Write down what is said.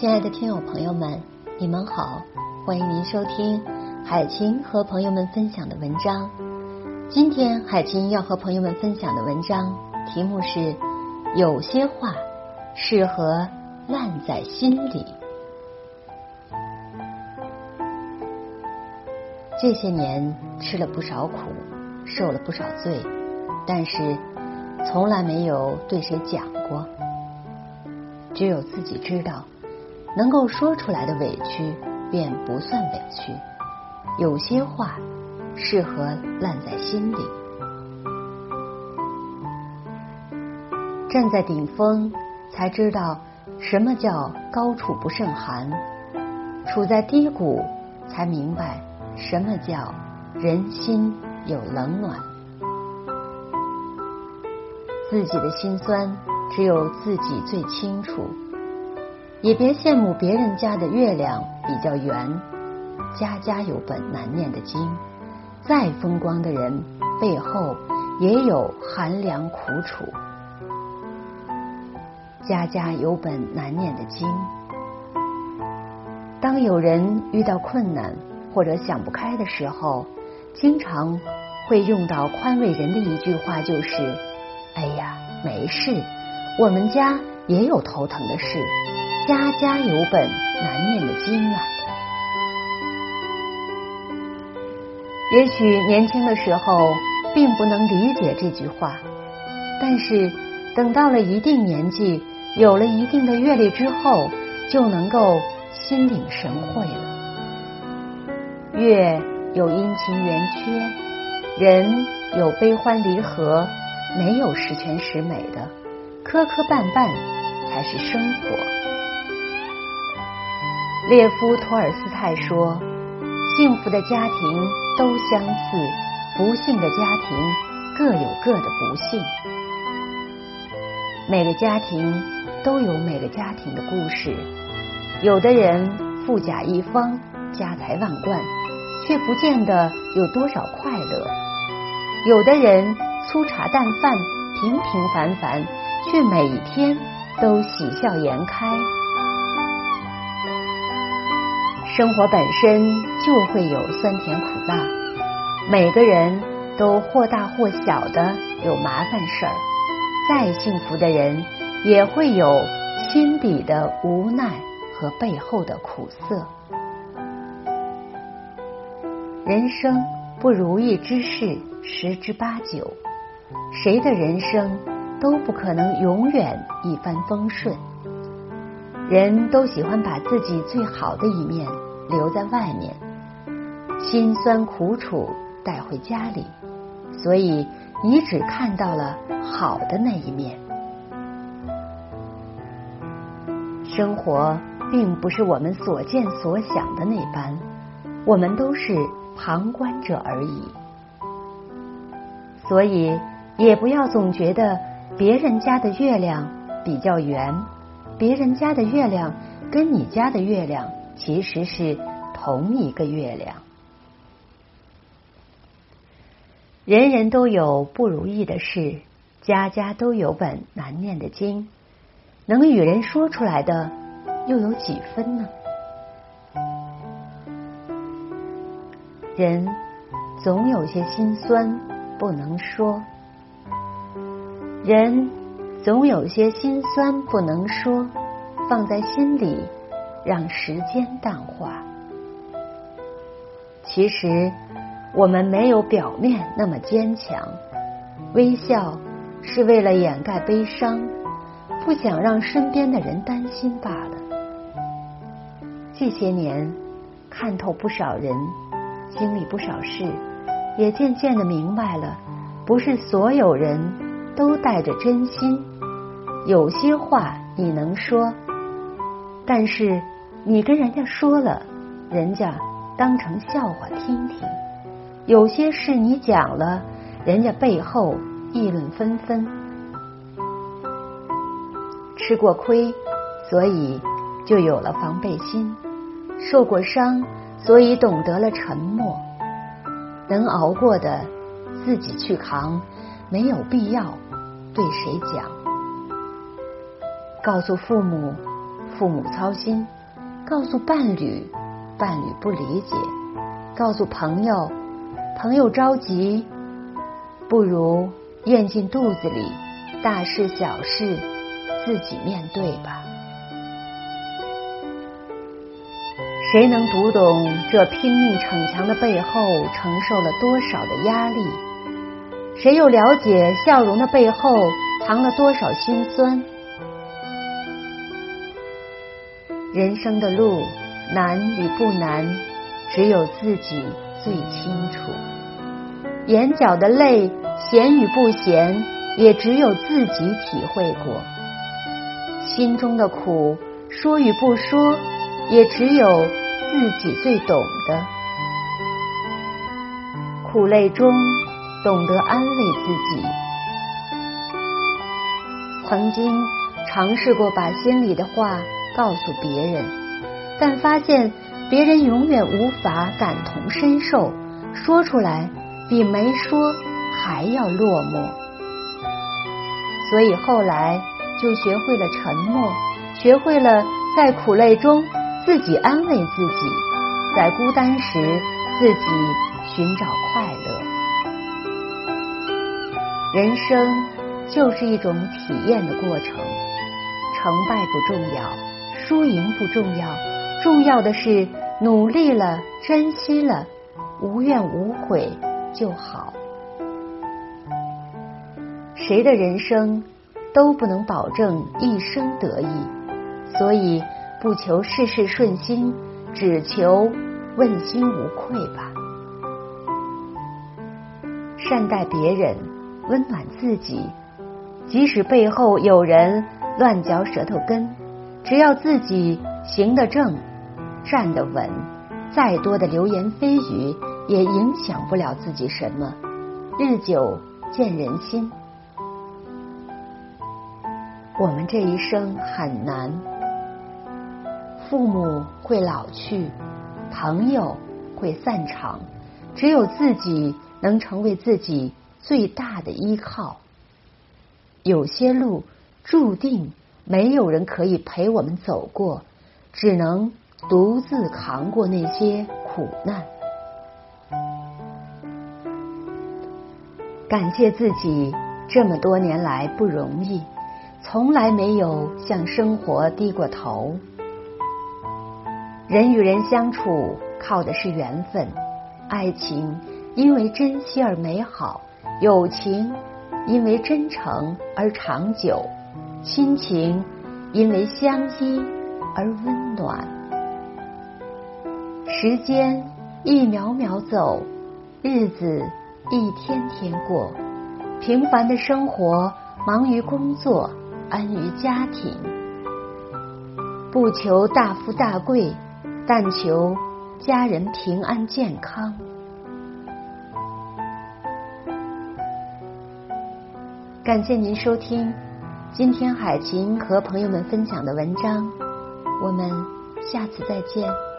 亲爱的听友朋友们，你们好，欢迎您收听海清和朋友们分享的文章。今天海清要和朋友们分享的文章题目是：有些话适合烂在心里。这些年吃了不少苦，受了不少罪，但是从来没有对谁讲过，只有自己知道。能够说出来的委屈便不算委屈，有些话适合烂在心里。站在顶峰，才知道什么叫高处不胜寒；处在低谷，才明白什么叫人心有冷暖。自己的心酸，只有自己最清楚。也别羡慕别人家的月亮比较圆，家家有本难念的经。再风光的人背后也有寒凉苦楚，家家有本难念的经。当有人遇到困难或者想不开的时候，经常会用到宽慰人的一句话，就是：“哎呀，没事，我们家也有头疼的事。”家家有本难念的经啊！也许年轻的时候并不能理解这句话，但是等到了一定年纪，有了一定的阅历之后，就能够心领神会了。月有阴晴圆缺，人有悲欢离合，没有十全十美的，磕磕绊绊才是生活。列夫·托尔斯泰说：“幸福的家庭都相似，不幸的家庭各有各的不幸。每个家庭都有每个家庭的故事。有的人富甲一方，家财万贯，却不见得有多少快乐；有的人粗茶淡饭，平平凡凡，却每一天都喜笑颜开。”生活本身就会有酸甜苦辣，每个人都或大或小的有麻烦事儿。再幸福的人，也会有心底的无奈和背后的苦涩。人生不如意之事十之八九，谁的人生都不可能永远一帆风顺。人都喜欢把自己最好的一面。留在外面，辛酸苦楚带回家里，所以你只看到了好的那一面。生活并不是我们所见所想的那般，我们都是旁观者而已。所以，也不要总觉得别人家的月亮比较圆，别人家的月亮跟你家的月亮。其实是同一个月亮。人人都有不如意的事，家家都有本难念的经。能与人说出来的，又有几分呢？人总有些心酸不能说，人总有些心酸不能说，放在心里。让时间淡化。其实，我们没有表面那么坚强。微笑是为了掩盖悲伤，不想让身边的人担心罢了。这些年，看透不少人，经历不少事，也渐渐的明白了，不是所有人都带着真心。有些话你能说。但是你跟人家说了，人家当成笑话听听；有些事你讲了，人家背后议论纷纷。吃过亏，所以就有了防备心；受过伤，所以懂得了沉默。能熬过的，自己去扛，没有必要对谁讲。告诉父母。父母操心；告诉伴侣，伴侣不理解；告诉朋友，朋友着急。不如咽进肚子里，大事小事自己面对吧。谁能读懂这拼命逞强的背后承受了多少的压力？谁又了解笑容的背后藏了多少心酸？人生的路难与不难，只有自己最清楚。眼角的泪咸与不咸，也只有自己体会过；心中的苦说与不说，也只有自己最懂得。苦累中懂得安慰自己。曾经尝试过把心里的话告诉别人，但发现别人永远无法感同身受，说出来。比没说还要落寞，所以后来就学会了沉默，学会了在苦累中自己安慰自己，在孤单时自己寻找快乐。人生就是一种体验的过程，成败不重要，输赢不重要，重要的是努力了，珍惜了，无怨无悔。就好。谁的人生都不能保证一生得意，所以不求事事顺心，只求问心无愧吧。善待别人，温暖自己，即使背后有人乱嚼舌头根，只要自己行得正，站得稳，再多的流言蜚语。也影响不了自己什么，日久见人心。我们这一生很难，父母会老去，朋友会散场，只有自己能成为自己最大的依靠。有些路注定没有人可以陪我们走过，只能独自扛过那些苦难。感谢自己这么多年来不容易，从来没有向生活低过头。人与人相处靠的是缘分，爱情因为珍惜而美好，友情因为真诚而长久，亲情因为相依而温暖。时间一秒秒走，日子。一天天过，平凡的生活，忙于工作，安于家庭，不求大富大贵，但求家人平安健康。感谢您收听今天海琴和朋友们分享的文章，我们下次再见。